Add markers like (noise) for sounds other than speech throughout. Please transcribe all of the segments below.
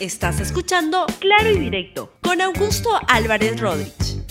Estás escuchando Claro y Directo con Augusto Álvarez Rodríguez.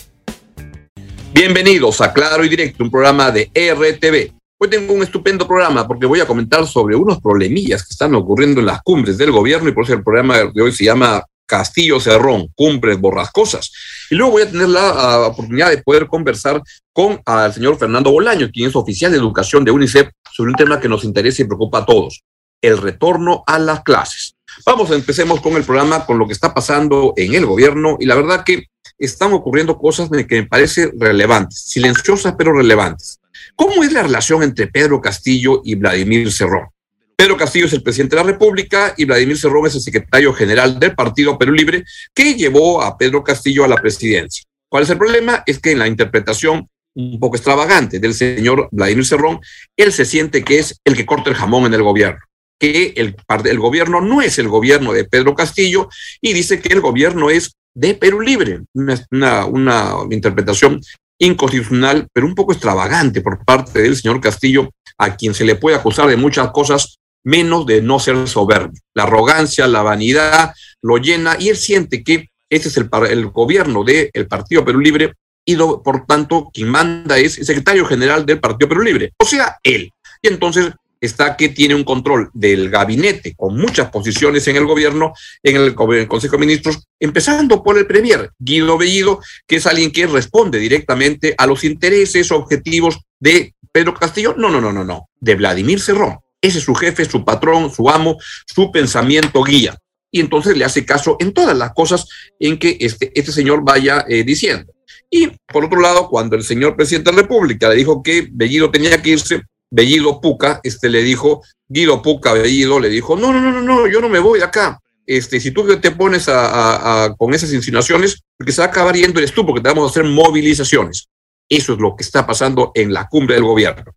Bienvenidos a Claro y Directo, un programa de RTV. Hoy tengo un estupendo programa porque voy a comentar sobre unos problemillas que están ocurriendo en las cumbres del gobierno y por eso el programa de hoy se llama Castillo Cerrón, cumbres borrascosas. Y luego voy a tener la uh, oportunidad de poder conversar con el señor Fernando Bolaño, quien es oficial de educación de UNICEF, sobre un tema que nos interesa y preocupa a todos, el retorno a las clases. Vamos, empecemos con el programa, con lo que está pasando en el gobierno y la verdad que están ocurriendo cosas que me parecen relevantes, silenciosas pero relevantes. ¿Cómo es la relación entre Pedro Castillo y Vladimir Cerrón? Pedro Castillo es el presidente de la República y Vladimir Cerrón es el secretario general del Partido Perú Libre que llevó a Pedro Castillo a la presidencia. ¿Cuál es el problema? Es que en la interpretación un poco extravagante del señor Vladimir Cerrón, él se siente que es el que corta el jamón en el gobierno que el, el gobierno no es el gobierno de Pedro Castillo y dice que el gobierno es de Perú Libre. Una, una, interpretación inconstitucional, pero un poco extravagante por parte del señor Castillo, a quien se le puede acusar de muchas cosas, menos de no ser soberbio. La arrogancia, la vanidad lo llena y él siente que ese es el, el gobierno del Partido Perú Libre y por tanto quien manda es el secretario general del Partido Perú Libre, o sea, él. Y entonces está que tiene un control del gabinete con muchas posiciones en el gobierno, en el, Consejo de Ministros, empezando por el Premier, Guido Bellido, que es alguien que responde directamente a los intereses, objetivos de Pedro Castillo. No, no, no, no, no, de Vladimir Cerrón. Ese es su jefe, su patrón, su amo, su pensamiento guía. Y entonces le hace caso en todas las cosas en que este, este señor vaya eh, diciendo. Y por otro lado, cuando el señor presidente de la República le dijo que Bellido tenía que irse, Bellido Puca, este le dijo, Guido Puca Bellido le dijo, no, no, no, no, yo no me voy de acá. Este, si tú te pones a, con esas insinuaciones, porque se va a acabar yendo eres tú, porque te vamos a hacer movilizaciones. Eso es lo que está pasando en la cumbre del gobierno.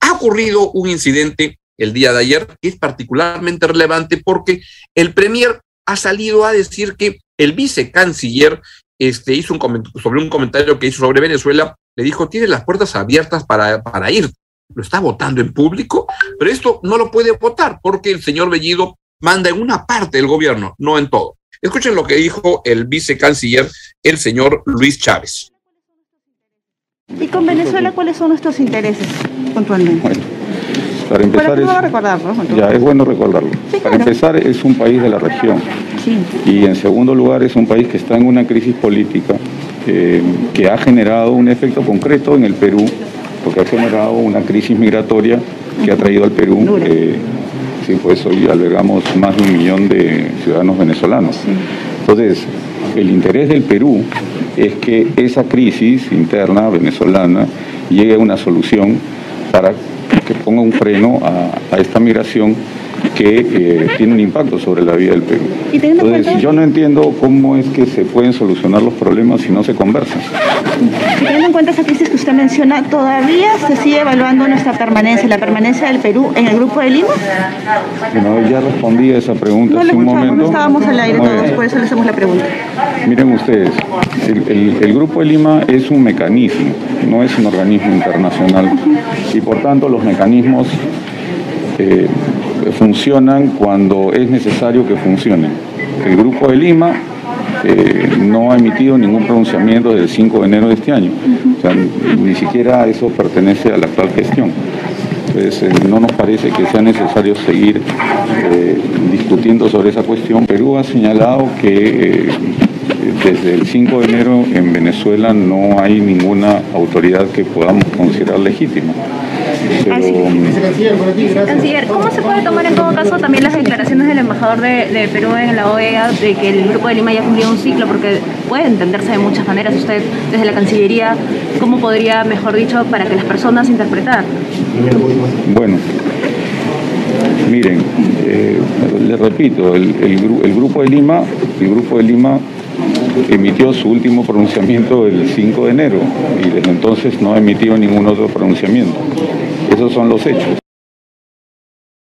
Ha ocurrido un incidente el día de ayer que es particularmente relevante porque el Premier ha salido a decir que el vicecanciller este, hizo un sobre un comentario que hizo sobre Venezuela, le dijo, tiene las puertas abiertas para, para ir lo está votando en público, pero esto no lo puede votar porque el señor Bellido manda en una parte del gobierno, no en todo. Escuchen lo que dijo el vicecanciller, el señor Luis Chávez. ¿Y con Venezuela cuáles son nuestros intereses puntualmente? Bueno, para empezar es, recordarlo, ya es bueno recordarlo. Sí, para empezar es un país de la región sí. y en segundo lugar es un país que está en una crisis política eh, que ha generado un efecto concreto en el Perú porque ha generado una crisis migratoria que ha traído al Perú, eh, sí, pues hoy albergamos más de un millón de ciudadanos venezolanos. Entonces, el interés del Perú es que esa crisis interna venezolana llegue a una solución para que ponga un freno a, a esta migración que eh, tiene un impacto sobre la vida del Perú. Entonces, yo no entiendo cómo es que se pueden solucionar los problemas si no se conversan. Teniendo en cuenta esa crisis que usted menciona, ¿todavía se sigue evaluando nuestra permanencia, la permanencia del Perú en el Grupo de Lima? Bueno, ya respondí a esa pregunta hace un momento. No estábamos al aire todos, por eso le hacemos la pregunta. Miren ustedes, el, el, Grupo de Lima es un mecanismo, no es un organismo internacional. Y por tanto los mecanismos eh, funcionan cuando es necesario que funcionen. El Grupo de Lima eh, no ha emitido ningún pronunciamiento desde el 5 de enero de este año. O sea, ni siquiera eso pertenece a la actual gestión. Entonces, eh, no nos parece que sea necesario seguir eh, discutiendo sobre esa cuestión. Perú ha señalado que desde el 5 de enero en Venezuela no hay ninguna autoridad que podamos considerar legítima. Canciller, ¿cómo se puede tomar en todo caso también las declaraciones del embajador de, Perú en la OEA de que el Grupo de Lima ya cumplió un ciclo? Porque puede entenderse de muchas maneras. Usted, desde la Cancillería, ¿cómo podría, mejor dicho, para que las personas interpretar? Bueno, miren, eh, les repito, el, el Grupo de Lima, el Grupo de Lima emitió su último pronunciamiento el 5 de enero y desde entonces no ha emitido ningún otro pronunciamiento. Esos son los hechos.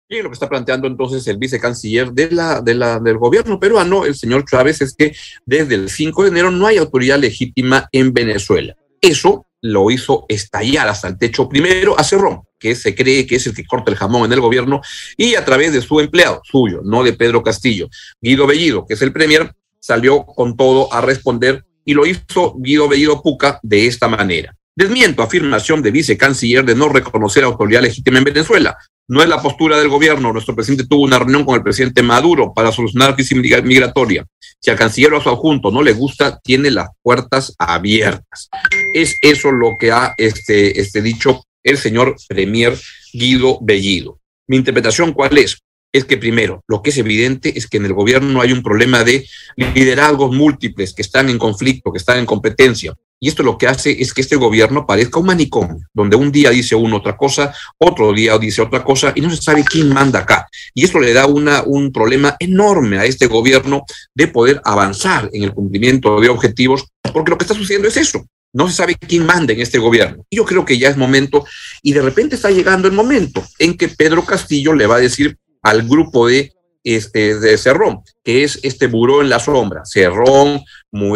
Y lo que está planteando entonces el vicecanciller de del gobierno peruano, el señor Chávez, es que desde el 5 de enero no hay autoridad legítima en Venezuela. Eso lo hizo estallar hasta el techo primero a Cerrón. que se cree que es el que corta el jamón en el gobierno, y a través de su empleado, suyo, no de Pedro Castillo, Guido Bellido, que es el premier, salió con todo a responder y lo hizo Guido Bellido Puca de esta manera. Desmiento afirmación de vicecanciller de no reconocer autoridad legítima en Venezuela. No es la postura del gobierno. Nuestro presidente tuvo una reunión con el presidente Maduro para solucionar la crisis migratoria. Si al canciller o a su adjunto no le gusta, tiene las puertas abiertas. Es eso lo que ha este, este dicho el señor Premier Guido Bellido. Mi interpretación, ¿cuál es? Es que primero, lo que es evidente es que en el gobierno hay un problema de liderazgos múltiples que están en conflicto, que están en competencia. Y esto lo que hace es que este gobierno parezca un manicomio, donde un día dice uno otra cosa, otro día dice otra cosa, y no se sabe quién manda acá. Y esto le da una, un problema enorme a este gobierno de poder avanzar en el cumplimiento de objetivos, porque lo que está sucediendo es eso. No se sabe quién manda en este gobierno. Y yo creo que ya es momento, y de repente está llegando el momento en que Pedro Castillo le va a decir al grupo de este, de Cerrón, que es este buró en la sombra. Cerrón,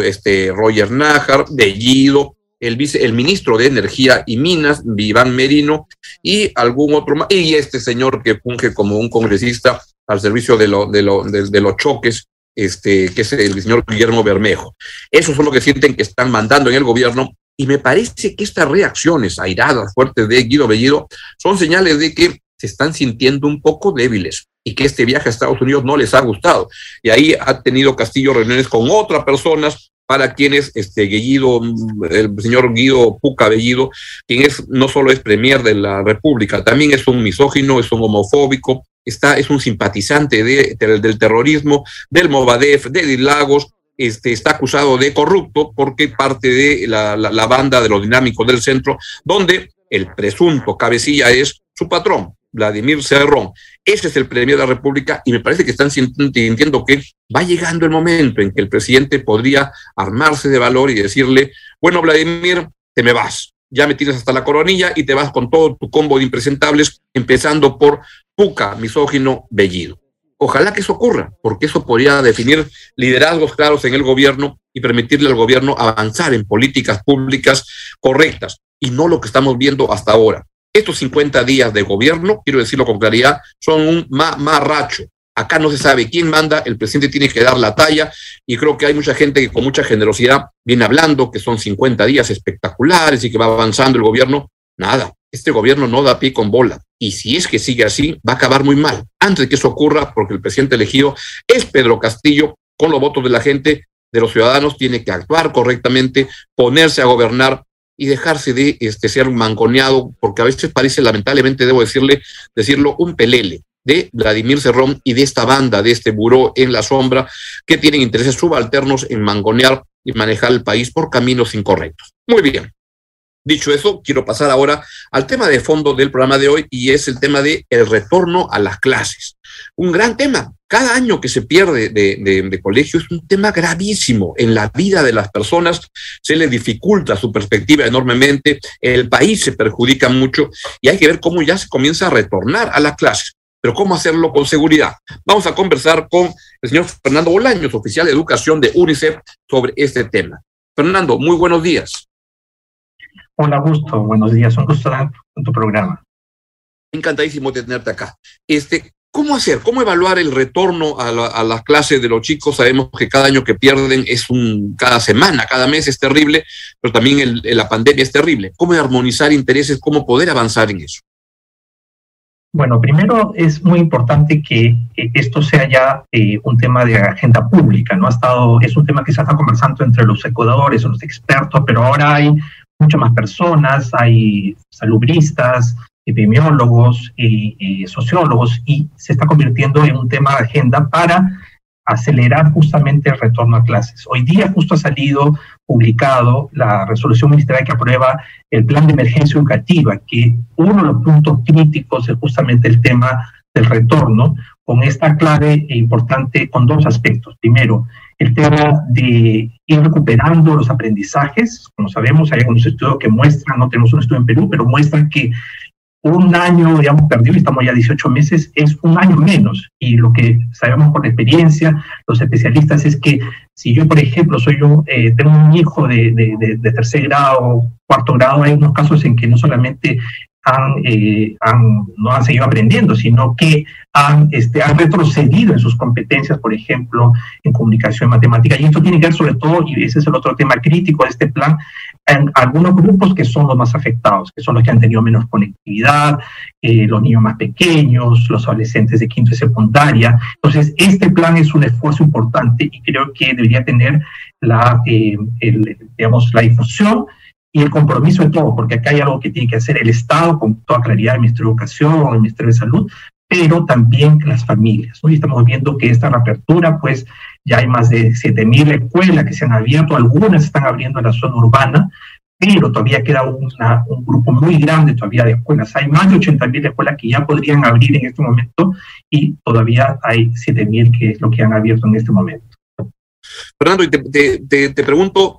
este, Roger Nájar, Bellido, el, vice, el ministro de Energía y Minas, Iván Merino, y algún otro más, y este señor que funge como un congresista al servicio de, lo, de, lo, de, los choques, este, que es el señor Guillermo Bermejo. Esos son los que sienten que están mandando en el gobierno, y me parece que estas reacciones airadas, fuertes de Guido Bellido, son señales de que se están sintiendo un poco débiles y que este viaje a Estados Unidos no les ha gustado. Y ahí ha tenido Castillo reuniones con otras personas para quienes este Guido, el señor Guido Puca Bellido, quien es no solo es premier de la República, también es un misógino, es un homofóbico, está, es un simpatizante de, del terrorismo, del Movadef, de Lagos, este, está acusado de corrupto porque parte de la, la banda de los dinámicos del centro, donde el presunto cabecilla es su patrón, Vladimir Cerrón. Ese es el premio de la República y me parece que están sintiendo que va llegando el momento en que el presidente podría armarse de valor y decirle, bueno, Vladimir, te me vas. Ya me tienes hasta la coronilla y te vas con todo tu combo de impresentables, empezando por Puca, misógino, Bellido. Ojalá que eso ocurra, porque eso podría definir liderazgos claros en el gobierno y permitirle al gobierno avanzar en políticas públicas correctas y no lo que estamos viendo hasta ahora. Estos 50 días de gobierno, quiero decirlo con claridad, son un mamarracho. Acá no se sabe quién manda, el presidente tiene que dar la talla y creo que hay mucha gente que con mucha generosidad viene hablando que son 50 días espectaculares y que va avanzando el gobierno. Nada, este gobierno no da pie con bola. Y si es que sigue así, va a acabar muy mal. Antes de que eso ocurra, porque el presidente elegido es Pedro Castillo, con los votos de la gente, de los ciudadanos, tiene que actuar correctamente, ponerse a gobernar y dejarse de este, ser mangoneado, porque a veces parece, lamentablemente, debo decirle, decirlo, un pelele de Vladimir Cerrón y de esta banda, de este buró en la sombra, que tienen intereses subalternos en mangonear y manejar el país por caminos incorrectos. Muy bien. Dicho eso, quiero pasar ahora al tema de fondo del programa de hoy y es el tema de el retorno a las clases. Un gran tema. Cada año que se pierde de, colegio es un tema gravísimo. En la vida de las personas se le dificulta su perspectiva enormemente, el país se perjudica mucho y hay que ver cómo ya se comienza a retornar a las clases. Pero ¿cómo hacerlo con seguridad? Vamos a conversar con el señor Fernando Bolaños, oficial de educación de UNICEF, sobre este tema. Fernando, muy buenos días. Hola, Augusto. Buenos días. Un gusto estar en tu programa. Encantadísimo de tenerte acá. Este, ¿Cómo hacer? ¿Cómo evaluar el retorno a, las clases de los chicos? Sabemos que cada año que pierden es un, cada semana, cada mes es terrible, pero también la pandemia es terrible. ¿Cómo armonizar intereses? ¿Cómo poder avanzar en eso? Bueno, primero es muy importante que esto sea ya eh, un tema de agenda pública, ¿no? Ha estado, es un tema que se está conversando entre los ecuadores, los expertos, pero ahora hay muchas más personas, hay salubristas, epidemiólogos, y, sociólogos, y se está convirtiendo en un tema de agenda para acelerar justamente el retorno a clases. Hoy día justo ha salido publicado la resolución ministerial que aprueba el plan de emergencia educativa, que uno de los puntos críticos es justamente el tema del retorno, con esta clave e importante con dos aspectos. Primero, el tema de ir recuperando los aprendizajes. Como sabemos, hay algunos estudios que muestran, no tenemos un estudio en Perú, pero muestran que un año, digamos, perdido, estamos ya 18 meses, es un año menos. Y lo que sabemos por experiencia, los especialistas, es que si yo, por ejemplo, soy yo, eh, tengo un hijo de, de, tercer grado, cuarto grado, hay unos casos en que no solamente eh, han, no han seguido aprendiendo, sino que han, este, han retrocedido en sus competencias, por ejemplo, en comunicación matemática. Y esto tiene que ver sobre todo, y ese es el otro tema crítico de este plan, en algunos grupos que son los más afectados, que son los que han tenido menos conectividad, eh, los niños más pequeños, los adolescentes de quinto y secundaria. Entonces, este plan es un esfuerzo importante y creo que debería tener la, eh, digamos, la difusión y el compromiso de todo, porque acá hay algo que tiene que hacer el Estado con toda claridad, el Ministerio de Educación, el Ministerio de Salud, pero también las familias. Estamos viendo que esta reapertura, pues ya hay más de 7.000 escuelas que se han abierto, algunas están abriendo en la zona urbana, pero todavía queda un grupo muy grande todavía de escuelas. Hay más de 80.000 escuelas que ya podrían abrir en este momento y todavía hay 7.000 que es lo que han abierto en este momento. Fernando, y te, te pregunto,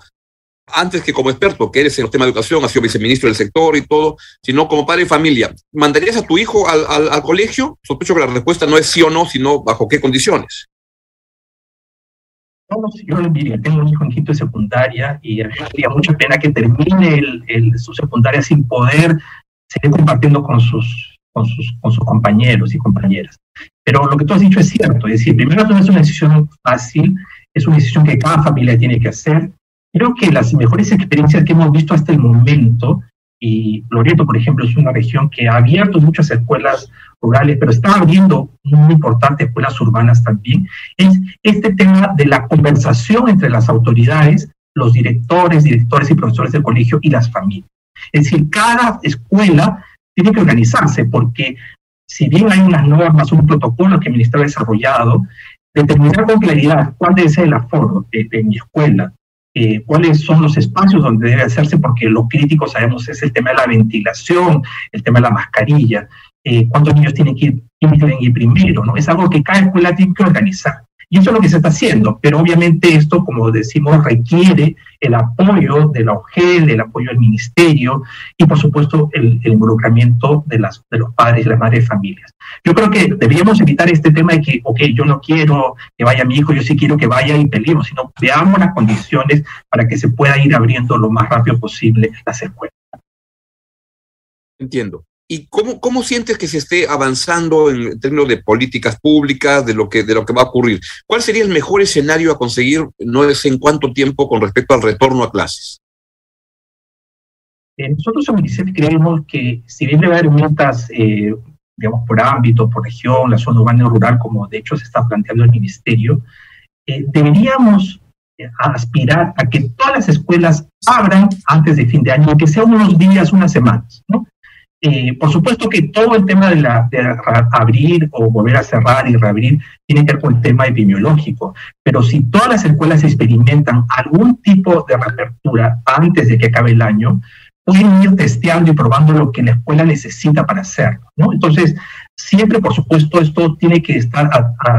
antes que como experto, que eres en el tema de educación, has sido viceministro del sector y todo, sino como padre de familia, ¿mandarías a tu hijo al, colegio? Sospecho que la respuesta no es sí o no, sino bajo qué condiciones. No, yo tengo un hijo en quinto de secundaria y a mucha pena que termine su secundaria sin poder seguir compartiendo con sus, con, sus, con sus compañeros y compañeras. Pero lo que tú has dicho es cierto, es decir, primero no es una decisión fácil, es una decisión que cada familia tiene que hacer, Creo que las mejores experiencias que hemos visto hasta el momento, y Loreto, por ejemplo, es una región que ha abierto muchas escuelas rurales, pero está abriendo muy importantes escuelas urbanas también, es este tema de la conversación entre las autoridades, los directores, directores y profesores del colegio y las familias. Es decir, cada escuela tiene que organizarse porque si bien hay unas normas, un protocolo que el Ministerio ha desarrollado, determinar con claridad cuál debe ser el aforo de mi escuela, eh, cuáles son los espacios donde debe hacerse, porque lo crítico sabemos es el tema de la ventilación, el tema de la mascarilla, eh, cuántos niños tienen que ir, tienen que ir primero, ¿no? Es algo que cada escuela tiene que organizar. Y eso es lo que se está haciendo, pero obviamente esto, como decimos, requiere el apoyo de la OGEL, el apoyo del ministerio y, por supuesto, el, involucramiento de, las, de los padres y las madres de familias. Yo creo que deberíamos evitar este tema de que, ok, yo no quiero que vaya mi hijo, yo sí quiero que vaya y peleemos, sino veamos las condiciones para que se pueda ir abriendo lo más rápido posible las escuelas. Entiendo. ¿Y cómo, cómo sientes que se esté avanzando en términos de políticas públicas, de lo, que, de lo que va a ocurrir? ¿Cuál sería el mejor escenario a conseguir, no sé en cuánto tiempo, con respecto al retorno a clases? Eh, nosotros en UNICEF creemos que si bien debe haber metas, eh, digamos, por ámbito, por región, la zona urbana y rural, como de hecho se está planteando el ministerio, eh, deberíamos aspirar a que todas las escuelas abran antes de fin de año, que sea unos días, unas semanas, ¿no? Eh, por supuesto que todo el tema de, la, abrir o volver a cerrar y reabrir tiene que ver con el tema epidemiológico, pero si todas las escuelas experimentan algún tipo de reapertura antes de que acabe el año, pueden ir testeando y probando lo que la escuela necesita para hacerlo. Entonces, siempre, por supuesto, esto tiene que estar,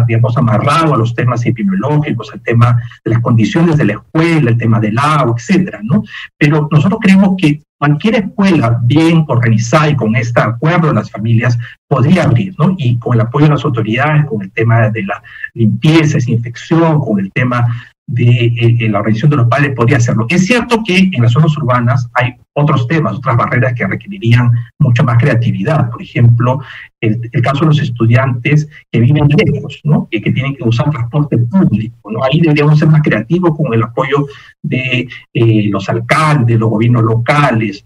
digamos, amarrado a los temas epidemiológicos, al tema de las condiciones de la escuela, el tema del agua, etcétera, ¿no? Pero nosotros creemos que cualquier escuela bien organizada y con este acuerdo de las familias podría abrir, ¿no? Y con el apoyo de las autoridades, con el tema de la limpieza, desinfección, con el tema de eh, la organización de los padres podría hacerlo. Es cierto que en las zonas urbanas hay otros temas, otras barreras que requerirían mucha más creatividad. Por ejemplo, el, caso de los estudiantes que viven lejos, que, tienen que usar transporte público. Ahí deberíamos ser más creativos con el apoyo de eh, los alcaldes, los gobiernos locales.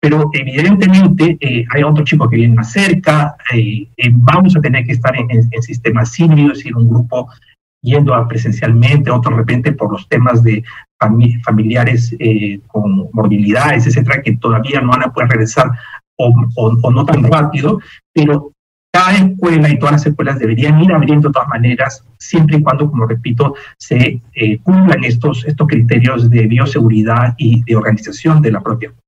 Pero evidentemente eh, hay otros chicos que vienen más cerca, vamos a tener que estar en, en, sistemas híbridos, es decir, un grupo yendo a presencialmente, otros de repente por los temas de familiares eh, con morbilidades, etcétera, que todavía no van a poder regresar o, no tan rápido, pero cada escuela y todas las escuelas deberían ir abriendo de todas maneras, siempre y cuando, como repito, se eh, cumplan estos, estos criterios de bioseguridad y de organización de la propia escuela.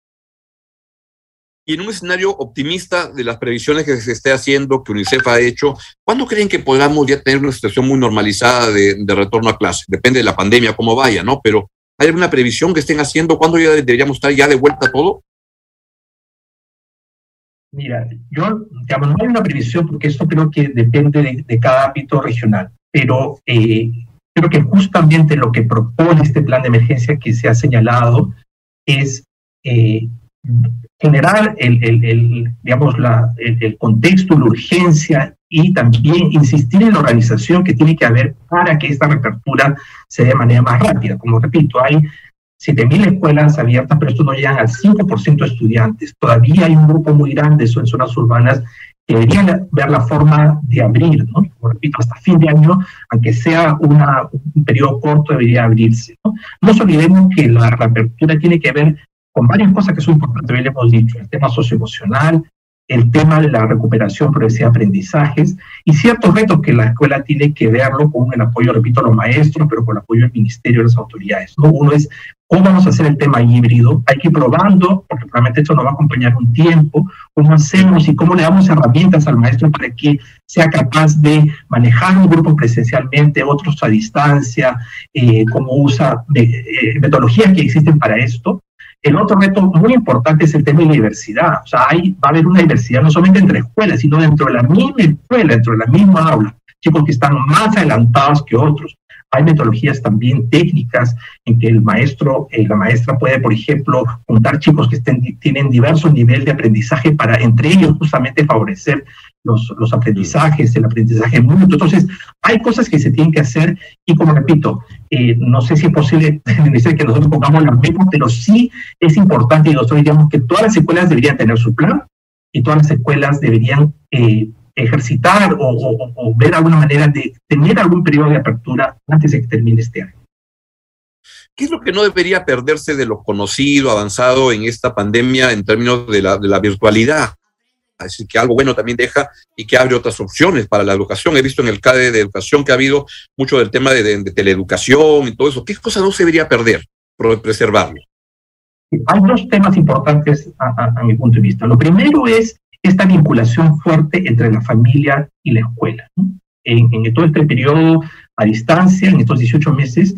Y en un escenario optimista de las previsiones que se esté haciendo, que UNICEF ha hecho, ¿cuándo creen que podamos ya tener una situación muy normalizada de, retorno a clase? Depende de la pandemia, cómo vaya, ¿no? Pero ¿hay alguna previsión que estén haciendo? ¿Cuándo ya deberíamos estar ya de vuelta todo? Mira, yo, digamos, no hay una previsión porque esto creo que depende de, cada ámbito regional, pero eh, creo que justamente lo que propone este plan de emergencia que se ha señalado es eh, generar el, el, digamos, la, el, contexto, la urgencia y también insistir en la organización que tiene que haber para que esta reapertura se dé de manera más rápida. Como repito, hay 7.000 escuelas abiertas, pero esto no llegan al 5% de estudiantes. Todavía hay un grupo muy grande en zonas urbanas que deberían ver la forma de abrir, ¿no? Como repito, hasta fin de año, aunque sea una, un periodo corto, debería abrirse. ¿no? no nos olvidemos que la reapertura tiene que ver con varias cosas que son importantes, ya hemos dicho, el tema socioemocional, el tema de la recuperación progresiva de aprendizajes y ciertos retos que la escuela tiene que verlo con el apoyo, repito, a los maestros, pero con el apoyo del ministerio y las autoridades. ¿no? Uno es cómo vamos a hacer el tema híbrido, hay que ir probando, porque probablemente esto nos va a acompañar un tiempo, cómo hacemos y cómo le damos herramientas al maestro para que sea capaz de manejar un grupo presencialmente, otros a distancia, eh, cómo usa eh, metodologías que existen para esto el otro reto muy importante es el tema de la diversidad. O sea, hay, va a haber una diversidad no solamente entre escuelas, sino dentro de la misma escuela, dentro de la misma aula. Chicos que están más adelantados que otros. Hay metodologías también técnicas en que el maestro, eh, la maestra puede, por ejemplo, juntar chicos que estén, tienen diversos niveles de aprendizaje para entre ellos justamente favorecer los, los aprendizajes, el aprendizaje mutuo. Entonces, hay cosas que se tienen que hacer y como repito, eh, no sé si es posible (laughs) que nosotros pongamos las mismas, pero sí es importante y nosotros diríamos que todas las escuelas deberían tener su plan y todas las escuelas deberían eh, ejercitar o, ver alguna manera de tener algún periodo de apertura antes de que termine este año. ¿Qué es lo que no debería perderse de lo conocido, avanzado en esta pandemia en términos de la, de la virtualidad? Así que algo bueno también deja y que abre otras opciones para la educación. He visto en el CADE de educación que ha habido mucho del tema de, teleeducación y todo eso. ¿Qué cosa no se debería perder preservarlo? Hay dos temas importantes a, mi punto de vista. Lo primero es esta vinculación fuerte entre la familia y la escuela. En, todo este periodo a distancia, en estos 18 meses,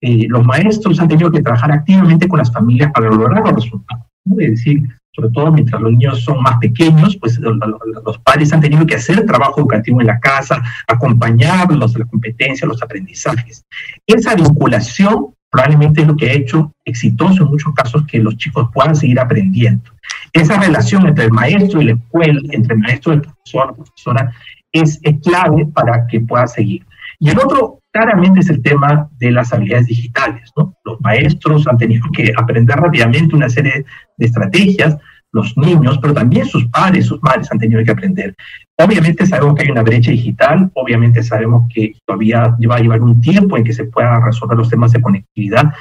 eh, los maestros han tenido que trabajar activamente con las familias para lograr los resultados. Es decir, sobre todo mientras los niños son más pequeños, pues los padres han tenido que hacer trabajo educativo en la casa, acompañarlos a la competencia, los aprendizajes. Esa vinculación probablemente es lo que ha hecho exitoso en muchos casos que los chicos puedan seguir aprendiendo. Esa relación entre el maestro y la escuela, entre el maestro y el profesor, la profesora, es, es clave para que pueda seguir. Y el otro claramente es el tema de las habilidades digitales. ¿no? Maestros han tenido que aprender rápidamente una serie de estrategias, los niños, pero también sus padres, sus madres han tenido que aprender. Obviamente sabemos que hay una brecha digital, obviamente sabemos que todavía va a llevar un tiempo en que se puedan resolver los temas de conectividad,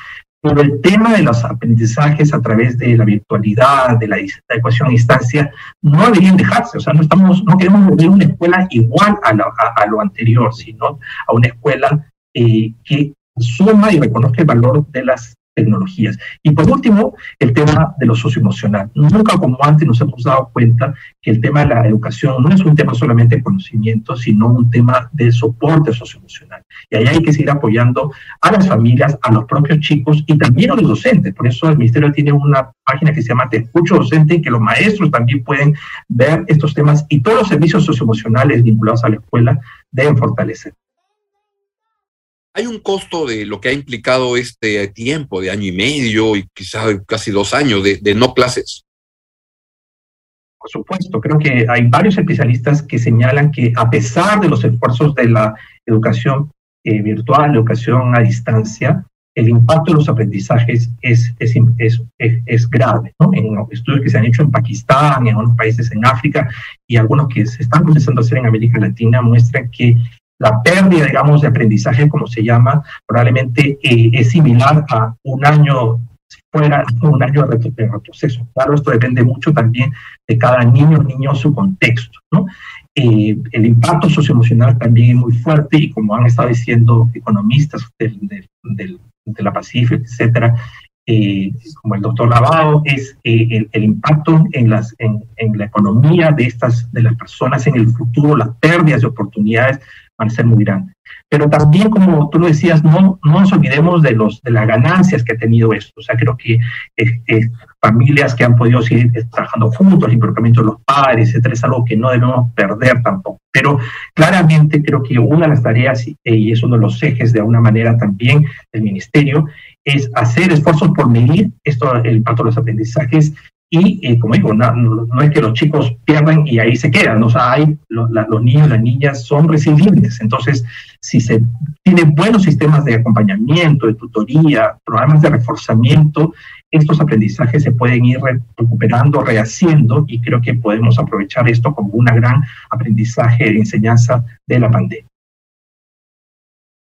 pero el tema de los aprendizajes a través de la virtualidad, de la, ecuación a distancia, no deberían dejarse. O sea, no, estamos, no queremos volver una escuela igual a a, lo anterior, sino a una escuela eh, que suma y reconozca el valor de las tecnologías. Y por último, el tema de lo socioemocional. Nunca como antes nos hemos dado cuenta que el tema de la educación no es un tema solamente de conocimiento, sino un tema de soporte socioemocional. Y ahí hay que seguir apoyando a las familias, a los propios chicos y también a los docentes. Por eso el Ministerio tiene una página que se llama Te Escucho Docente, en que los maestros también pueden ver estos temas y todos los servicios socioemocionales vinculados a la escuela deben fortalecer. ¿Hay un costo de lo que ha implicado este tiempo de año y medio y quizás casi dos años de, no clases? Por supuesto, creo que hay varios especialistas que señalan que a pesar de los esfuerzos de la educación eh, virtual, educación a distancia, el impacto de los aprendizajes es, es, es, es, grave. ¿no? En estudios que se han hecho en Pakistán, en otros países en África y algunos que se están comenzando a hacer en América Latina muestran que la pérdida, digamos, de aprendizaje, como se llama, probablemente eh, es similar a un año fuera, un año de retroceso. Claro, esto depende mucho también de cada niño, niño, su contexto, ¿no? Eh, el impacto socioemocional también es muy fuerte y como han estado diciendo economistas del, del, de la Pacífica, etcétera, eh, como el doctor Lavado, es el, impacto en, en, la economía de, estas, de las personas en el futuro, las pérdidas de oportunidades van a ser muy grandes. Pero también, como tú lo decías, no, no nos olvidemos de, los, de las ganancias que ha tenido esto. O sea, creo que eh, eh, familias que han podido seguir trabajando juntos, el involucramiento de los padres, etcétera, es algo que no debemos perder tampoco. Pero claramente creo que una de las tareas, eh, y es uno de los ejes de alguna manera también del ministerio, es hacer esfuerzos por medir esto, el impacto de los aprendizajes y eh, como digo, no, es que los chicos pierdan y ahí se quedan, o sea, hay, los, los niños las niñas son resilientes, entonces si se tiene buenos sistemas de acompañamiento, de tutoría, programas de reforzamiento, estos aprendizajes se pueden ir recuperando, rehaciendo y creo que podemos aprovechar esto como un gran aprendizaje de enseñanza de la pandemia.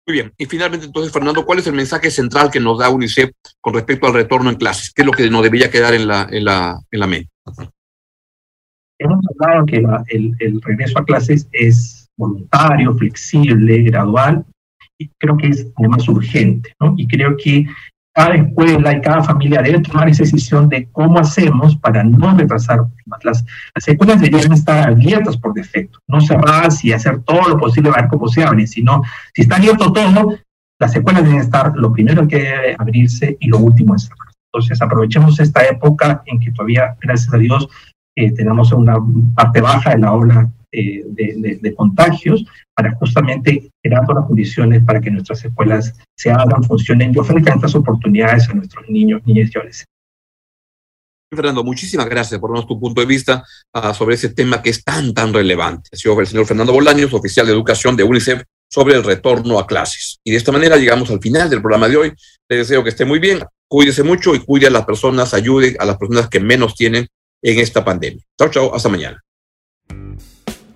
Muy bien. Y finalmente, entonces, Fernando, ¿cuál es el mensaje central que nos da UNICEF con respecto al retorno en clases? ¿Qué es lo que nos debería quedar en la, en la, en la mente? Hemos hablado que el, el regreso a clases es voluntario, flexible, gradual, y creo que es además urgente, ¿no? Y creo que cada escuela y cada familia debe tomar esa decisión de cómo hacemos para no retrasar las, las escuelas deberían estar abiertas por defecto, no cerradas y hacer todo lo posible para ver cómo se abren, sino si está abierto todo, las escuelas deben estar lo primero que debe abrirse y lo último es cerrar. Entonces aprovechemos esta época en que todavía, gracias a Dios, eh, tenemos una parte baja de la ola eh, de, contagios para justamente crear las condiciones para que nuestras escuelas se hagan, funcionen y ofrezcan estas oportunidades a nuestros niños, niñas y adolescentes. Fernando, muchísimas gracias por darnos tu punto de vista ah, sobre ese tema que es tan, tan relevante. Ha sido el señor Fernando Bolaños, oficial de educación de UNICEF, sobre el retorno a clases. Y de esta manera llegamos al final del programa de hoy. Les deseo que esté muy bien, cuídese mucho y cuide a las personas, ayude a las personas que menos tienen en esta pandemia. Chao, chao, hasta mañana.